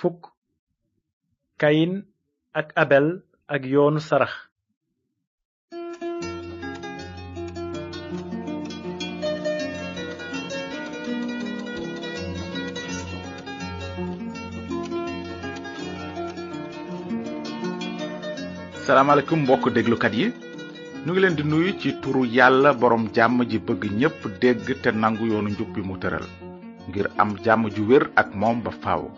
fukk kayin ak abel ak yoonu sarax salaamaaleykum mbokk déglukat yi ñu ngi leen di nuyu ci turu yàlla borom jàmm ji bëgg ñépp dégg te nangu yoonu njub bi mu tëral ngir am jàmm ju wér ak moom ba faaw.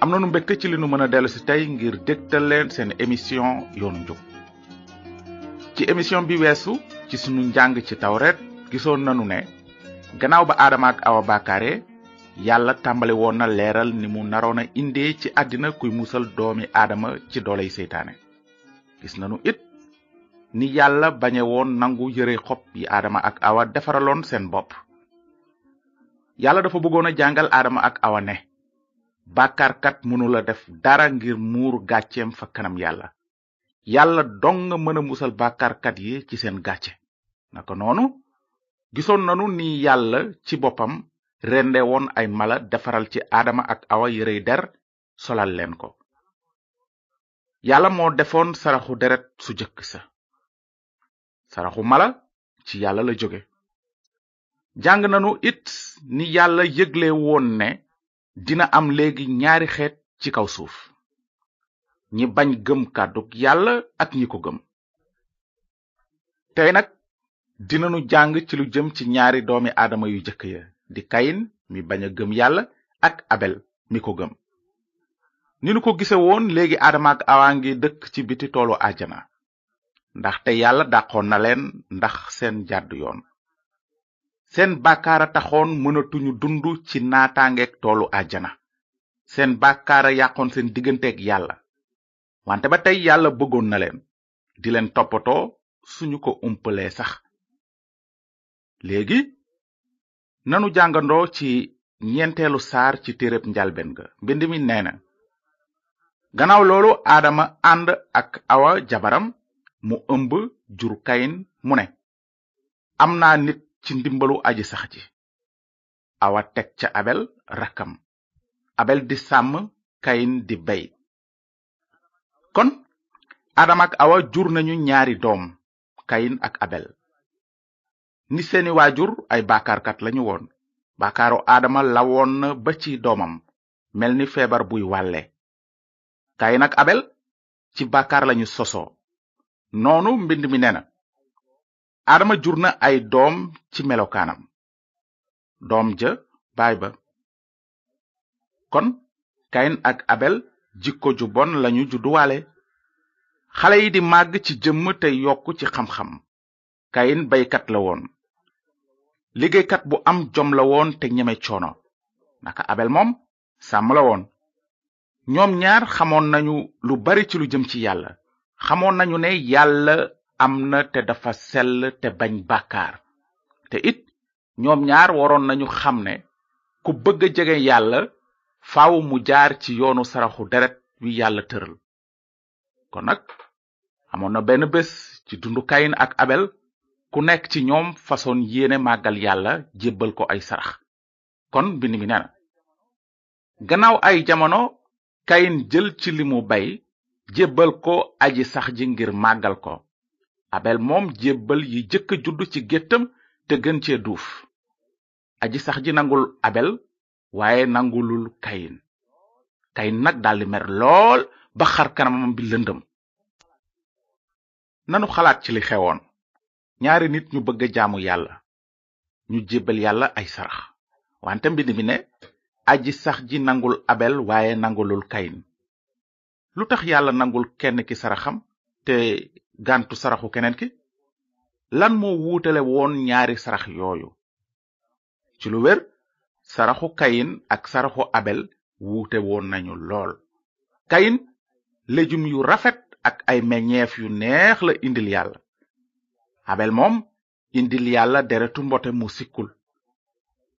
am na nu mbégte ci li nu mën a dellu si tey ngir dégtal leen seen émission yoonu njub ci émission bi weesu ci sunu njàng ci tawret gisoon nanu ne gannaaw ba aadama ak awa baakaare yàlla tàmbali woon na leeral ni mu naroon a indee ci àddina kuy musal doomi aadama ci dooley seytaane gis nanu it ni yàlla bañe woon nangu yëre xob yi aadama ak awa defaraloon seen bopp yàlla dafa bëggoon a jàngal aadama ak awa ne bàkkaarkat mënula def dara ngir muur gàcceem fa kanam yàlla yàlla dong nga mën a musal bàkkaarkat yi ci seen gàcce naka noonu gisoon nanu ni yàlla ci boppam rende woon ay mala defaral ci aadama ak awa yërey der solal leen ko yàlla moo defoon saraxu deret su jëkk sa saraxu mala ci yàlla la jóge jàng nanu it ni yàlla yëgle woon ne dina am léegi ñaari xeet ci kaw suuf ñi bañ gëm kàddug yàlla ak ñi ko gëm tey nag dinanu jàng ci lu jëm ci ñaari doomi aadama yu jëkk ya di kayin mi bañ a gëm yàlla ak abel mi ko gëm ni nu ko gise woon léegi aadama ak awa ngi dëkk ci biti toolu ajana ndaxte yàlla dàqoon na leen ndax seen jàdd yoon seen bàkkaara taxoon mënatuñu dund ci naataangeeg toolu àjjana seen bàkkaara yàqoon seen digganteeg yàlla wante ba tey yàlla bëggoon na leen di leen toppatoo suñu ko umpalee sax léegi nanu jàngandoo ci ñeenteelu saar ci téereb njalben ga mbind mi nee na gannaaw loolu aadama ànd ak awa jabaram mu ëmb jur kayin mu ne am naa nit ci ndimbalu aji sax ji awa teg ca abel rakkam abel di sàmm kayin di bey kon aadama ak awa jur nañu ñaari doom kayin ak abel ni seeni waajur ay baakaarkat lañu woon baakaaru aadama lawoon na ba ci doomam mel ni feebar buy wàlle kayin ak abel ci baakaar lañu sosoo noonu mbind mi nee na aadama jur na ay doom ci melokaanam doom ja baay ba kon kayin ak abel jikko ju bon lañu judduwaale xale yi di màgg ci jëmm te yokk ci xam-xam kayin baykat la woon liggéeykat bu am jom la woon te ñeme coono naka abel moom sàmm la woon ñoom ñaar xamoon nañu lu bari ci lu jëm ci yàlla xamoon nañu ne yàlla am na te dafa sell te bañ bàkkaar te it ñoom ñaar waroon nañu xam ne ku bëgg a jege yàlla faaw mu jaar ci yoonu saraxu deret wi yàlla tëral kon nag amoon na benn bés ci dundu kayin ak abel ku nekk ci ñoom façon yéene màggal yàlla jébbal ko ay sarax kon mbind mi nee gannaaw ay jamono kayin jël ci li mu bay jébbal ko aji sax ji ngir màggal ko abel moom jébbal yi jëkk juddu ci géttam te gën cee duuf aji sax ji nangul abel waaye nangulul kayin kayin nag daldi mer lool ba xar kanamam bi lëndëm nanu xalaat ci li xewoon ñaari nit ñu bëgg a jaamu yàlla ñu jébbal yàlla ay sarax wante mbind mi ne aji sax ji nangul abel waaye nangulul kayin lu tax yàlla nangul kenn ki saraxam te gàntu saraxu keneen ki lan moo wuutale woon ñaari sarax yooyu ci lu wér saraxu kayin ak saraxu abel wuute woon nañu lool kayin lejum yu rafet ak ay meññeef yu neex la indil yàlla abel moom indil yàlla deretu mbote mu sikkul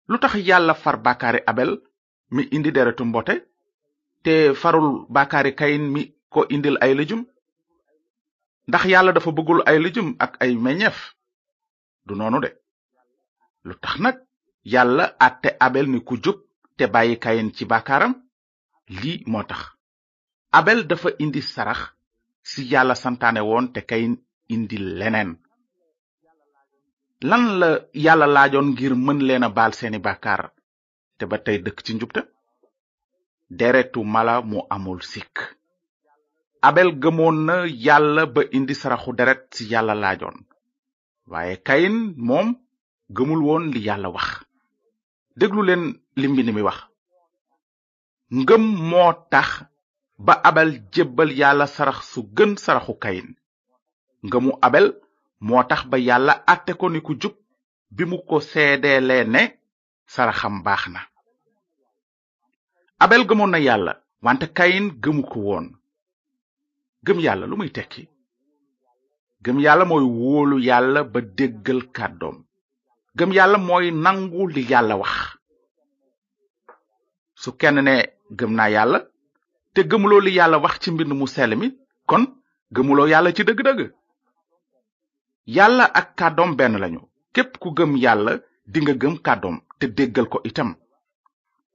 lu tax yàlla far bàkkaari abel mi indi deretu mbote te farul bàkkaari kayin mi ko indil ay lëjum ndax yàlla dafa bëggul ay lëjum ak ay meññeef du noonu de lu tax nag yàlla àtte abel ni ku jub te bàyyi kayin ci bàkkaaram lii moo tax abel dafa indi sarax si yàlla santaane woon te kayin indi leneen lan la yàlla laajoon ngir mën leen a baal seeni bàkkaar te ba tey dëkk ci njubte deretu mala mu amul sikk abel gëmoon na yàlla ba indi saraxu deret ci yàlla laajoon waaye kayin moom gëmul woon li yàlla wax déglu leen li mbind mi wax ngëm moo tax ba abel jébbal yàlla sarax su gën saraxu kayin ngëmu abel moo tax ba yàlla àtte ko ni ku jub bi mu ko seedeelee ne saraxam baax na abel gëmoon na yàlla wante kayin gëmu ko woon gëm yàlla lu muy tekki gëm yàlla mooy wóolu yàlla ba déggal kàddoom gëm yàlla mooy nangu li yàlla wax su kenn ne gëm naa yàlla te gëmuloo li yàlla wax ci mbind mu sell mi kon gëmuloo yàlla ci dëgg-dëgg yàlla ak kàddoom benn lañu képp ku gëm yàlla dinga gëm kàddoom te déggal ko itam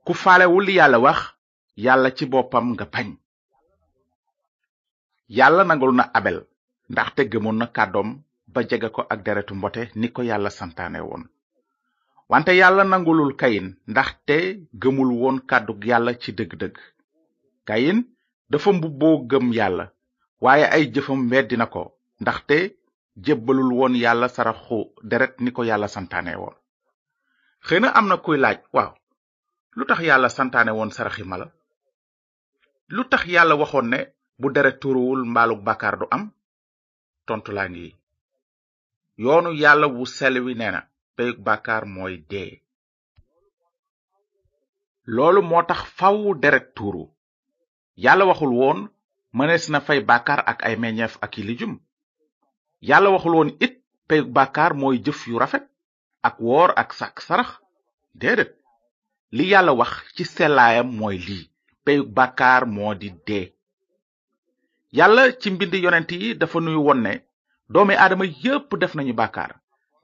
ku faalewul li yàlla wax yàlla ci boppam nga bañ yàlla nangul na abel ndaxte gëmoon na kàddoom ba jege ko ak deretu mbote ni ko yàlla santaane woon wante yàlla nangulul kayin ndaxte gëmul woon kàddug yàlla ci dëgg-dëgg kayin dafa mbubboo gëm yàlla waaye ay jëfam weddi na ko ndaxte jébbalul woon yàlla saraxu deret ni ko yàlla santaane woon xëy na am na kuy laaj waaw lu tax yàlla santaane woon saraxi mala lu tax yàlla waxoon ne bu deret tuuruwul mbaalug bàkkaar du am tontu laa ngi yoonu yàlla wu sell wi nee na peyug bàkkaar mooy dee loolu moo tax faw deret tuuru yàlla waxul woon mënees na fay bàkkaar ak ay meññeef ak i lijum yàlla waxul woon it pey bàkkaar mooy jëf yu rafet ak woor ak sàkk sarax déedéet li yàlla wax ci sellaayam mooy lii pey bàkkaar moo di dee yàlla ci mbind yonent yi dafa nuy won ne doomi aadama yépp def nañu bàkkaar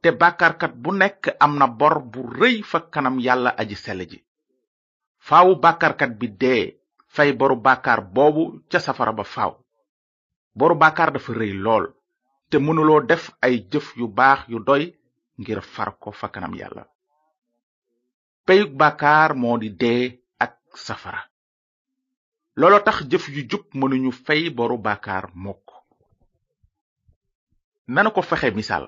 te bàkkaarkat bu nekk am na bor bu rëy fa kanam yàlla aji sell ji faawu bàkkaarkat bi dee fay boru bàkkaar boobu ca safara ba faaw boru bàkkaar dafa rëy lool te mënuloo def ay jëf yu baax yu doy ngir far ko fa kanam yàlla peyug bàkkaar moo di dee ak safara looloo tax jëf yu jub mënuñu fay boru bàkkaar mukk nanu ko fexe misaal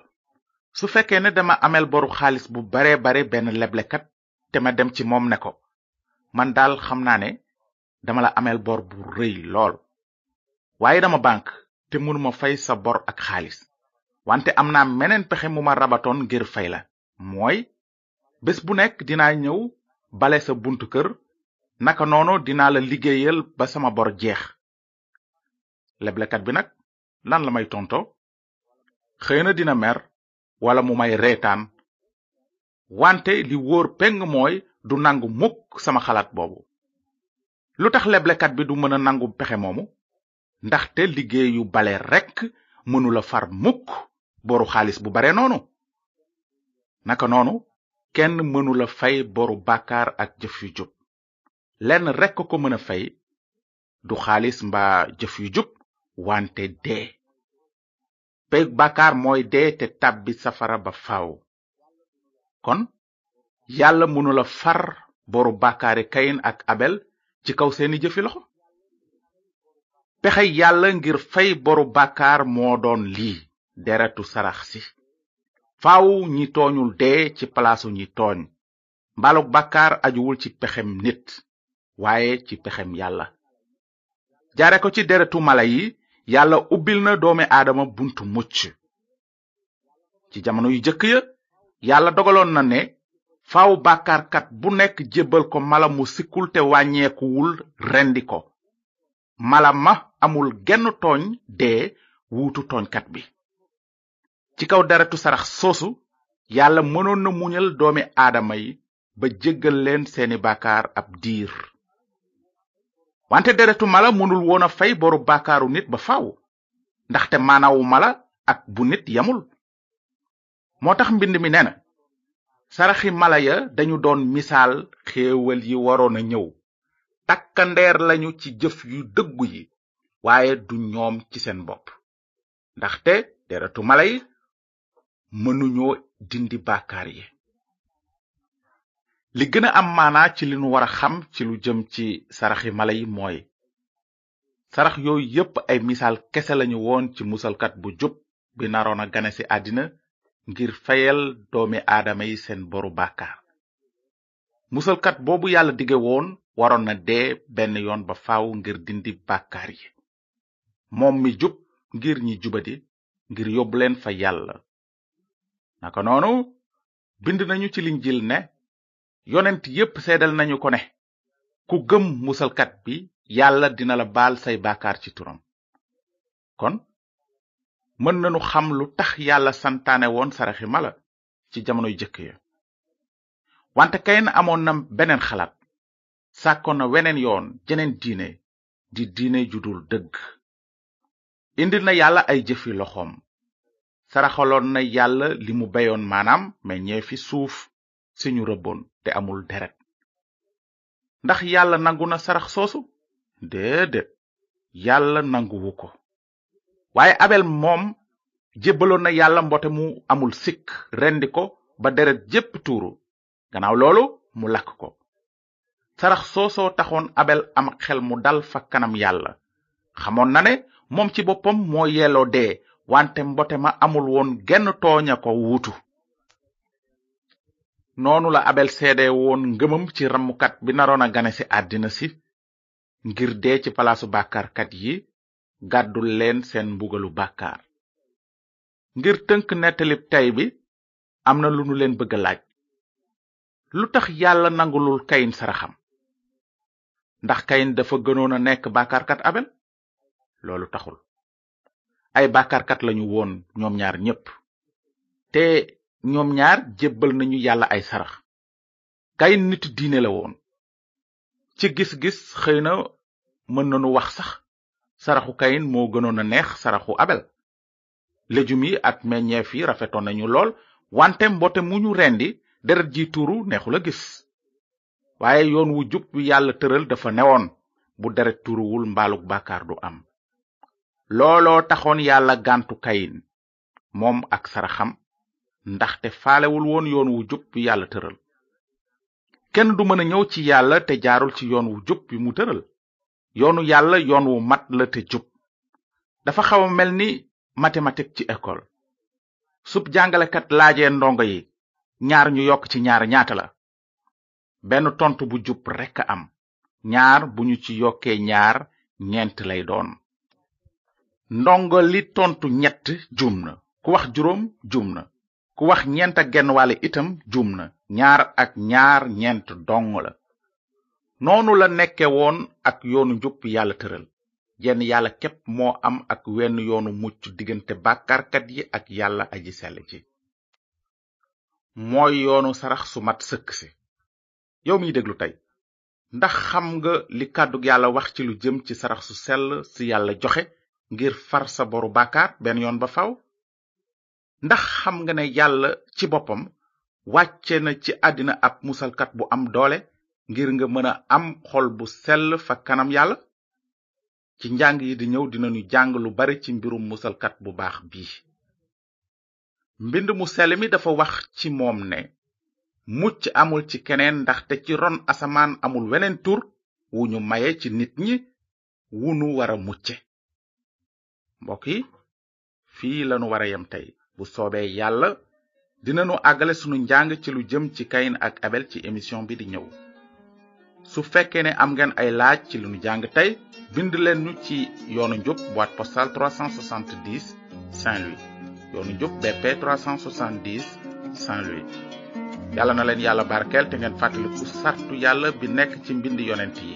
su fekkee ne dama ameel boru xaalis bu bare bare benn leblekat te ma dem ci moom ne ko man daal xam naa ne dama la ameel bor bu rëy lool waaye dama banque te mënuma fay sa bor ak xaalis wante am naa meneen pexe mu ma rabatoon ngir fay la mooy bés bu nekk dinaa ñëw bale sa buntu kër naka noonu dinaa la liggéeyal ba sama bor jeex leblekat bi nag lan la may tonto xëy na dina mer wala mu may reetaan wante li wóor peng mooy du nangu mukk sama xalaat boobu lu tax leblekat bi du mën a nangu pexe moomu ndaxte liggéeyu bale rekk mënula far mukk boru xaalis bu bare noonu naka noonu kenn mënula fay boru bàkkaar ak jëf yu jub lenn rekk ko mën a fay du xaalis mba jëf yu jub wante dee peyug bàkkaar mooy dee te tàbbi safara ba faw kon yàlla mënula far boru bàkkaari kayin ak abel ci kaw seeni jëfi loxo pexe yàlla ngir fay boru bàkkaar moo doon lii deretu sarax si faaw ñi tooñul dee ci palaasu ñi tooñ mbalug bàkkaar ajuwul ci pexem nit waaye ci pexem yàlla jaare ko ci deretu mala yi yàlla ubbil na doomi aadama buntu mucc ci jamono yu jëkk ya yàlla dogaloon na ne faaw bàkkaarkat bu nekk jébbal ko mala mu sikkul te wàññeekuwul rendi ko mala ma amul genn tooñ dee wuutu tooñkat bi ci kaw deretu sarax soosu yàlla mënoon na muñal doomi aadama yi ba jéggal leen seeni bàkkaar ab diir wante deretu mala mënul woon a fay boru bàkkaaru nit ba faw ndaxte maanawu mala ak bu nit yamul moo tax mbind mi nee na saraxi mala ya dañu doon misaal xéewal yi waroon a ñëw takkandeer lañu ci jëf yu dëggu yi waaye du ñoom ci seen bopp ndaxte deretu mala yi mënuñoo dindi bàkkaar yi li gën a am maanaa ci li nu war a xam ci lu jëm ci saraxi mala yi mooy sarax yooyu yépp ay misaal kese lañu woon ci musalkat bu jub bi naroon a gane ci àddina ngir fayal doomi aadama yi seen boru bàkkaar musalkat boobu yàlla dige woon waroon na dee benn yoon ba faaw ngir dindi bàkkaar yi moom mi jub ngir ñi jubadi ngir yóbbu leen fa yàlla naka noonu bind nañu ci linjil ne yonent yépp seedal nañu ko ne ku gëm musalkat bi yàlla dina la baal say baakaar ci turam kon mën nañu xam lu tax yàlla santaane woon saraxi mala ci jamonoy jëkk ya wante kayin amoon na beneen xalaat sàkkoon na weneen yoon jeneen diine di diine ju dul dëgg indil na yàlla ay jëfi loxoom saraxaloon na yàlla li mu beyoon maanaam meññee fi suuf si ñu rëbboon te amul deret ndax yàlla nangu na sarax soosu déedéet yàlla nanguwu ko waaye abel moom jébbaloon na yàlla mbote mu amul sikk rendi ko ba deret jépp tuuru gannaaw loolu mu lakk ko sarax soosoo taxoon abel am xel mu dal fa kanam yàlla xamoon na ne moom ci boppam moo yelloo dee wante mbote ma amul woon genn tooña ko wuutu noonu la abel seede woon ngëmam ci rammukat bi naroon a gane ci àddina si ngir dee ci palaasu bàkkaarkat yi gàddul leen seen mbugalu bàkkaar ngir tënk nettalib tey bi am na lu nu leen bëgg laaj lu tax yàlla nangulul kayin saraxam ndax kayin dafa gënoon a nekk bàkkaarkat abel loolu taxul ay bàkkaarkat lañu woon ñoom ñaar ñépp te ñoom ñaar jébbal nañu yàlla ay sarax kayin nit diine la woon ci gis-gis xëy na mën nañu wax sax saraxu kayin moo gënoon a neex saraxu abel léjum yi ak meññeef yi rafetoon nañu lool wante mbote mu ñu rendi deret ji tuuru neexul a gis waaye yoon wu jub wi yàlla tëral dafa newoon bu deret tuuruwul mbaaluk bàkkaar du am looloo taxoon yàlla gàntu kayin moom ak saraxam ndaxte faalewul woon yoon wu jub wi yàlla tëral kenn du mën a ñëw ci yàlla te jaarul ci yoon wu jub wi mu tëral yoonu yàlla yoon wu mat la te jub dafa xaw a mel ni mathématique ci école sub jàngalekat laajee ndongo yi ñaar ñu yokk ci ñaar ñaata la benn tontu bu jub rekk am ñaar bu ñu ci yokkee ñaar ñeent lay doon ndongo li tontu ñett juum na ku wax juróom juum na ku wax ñeent ak genn wàll itam juum na ñaar ak ñaar ñeent dong la noonu la nekke woon ak yoonu njub yàlla tëral jenn yàlla képp moo am ak wenn yoonu mucc diggante bàkkaarkat yi ak yàlla aji sell ji mooy yoonu sarax su mat sëkk si yow miy déglu tey ndax xam nga li kàddu yàlla wax ci lu jëm ci sarax su sell si yàlla joxe ngir far sa boru bàkkaar benn yoon ba faw ndax xam nga ne yàlla ci boppam wàcce na ci àddina ab musalkat bu am doole ngir nga mën a am xol bu sell fa kanam yàlla ci njàng yi di ñëw dinañu jàng lu bari ci mbirum musalkat bu baax bii mbind mu sell mi dafa wax ci moom ne mucc amul ci keneen ndaxte ci ron asamaan amul weneen tur wu ñu maye ci nit ñi wu nu wara mucce mbokk yi fii lanu war a yem tey bu soobee yàlla dinanu àggale sunu njàng ci lu jëm ci Kayin ak Abel ci émission bi di ñëw su fekkee ne am ngeen ay laaj ci lu nu jàng tey bind leen ñu ci yoonu njub boîte postale 370 Saint-Louis yoonu njub BP 370 Saint-Louis yàlla na leen yàlla barkeel te ngeen fàttaliku sartu yàlla bi nekk ci mbind yonent yi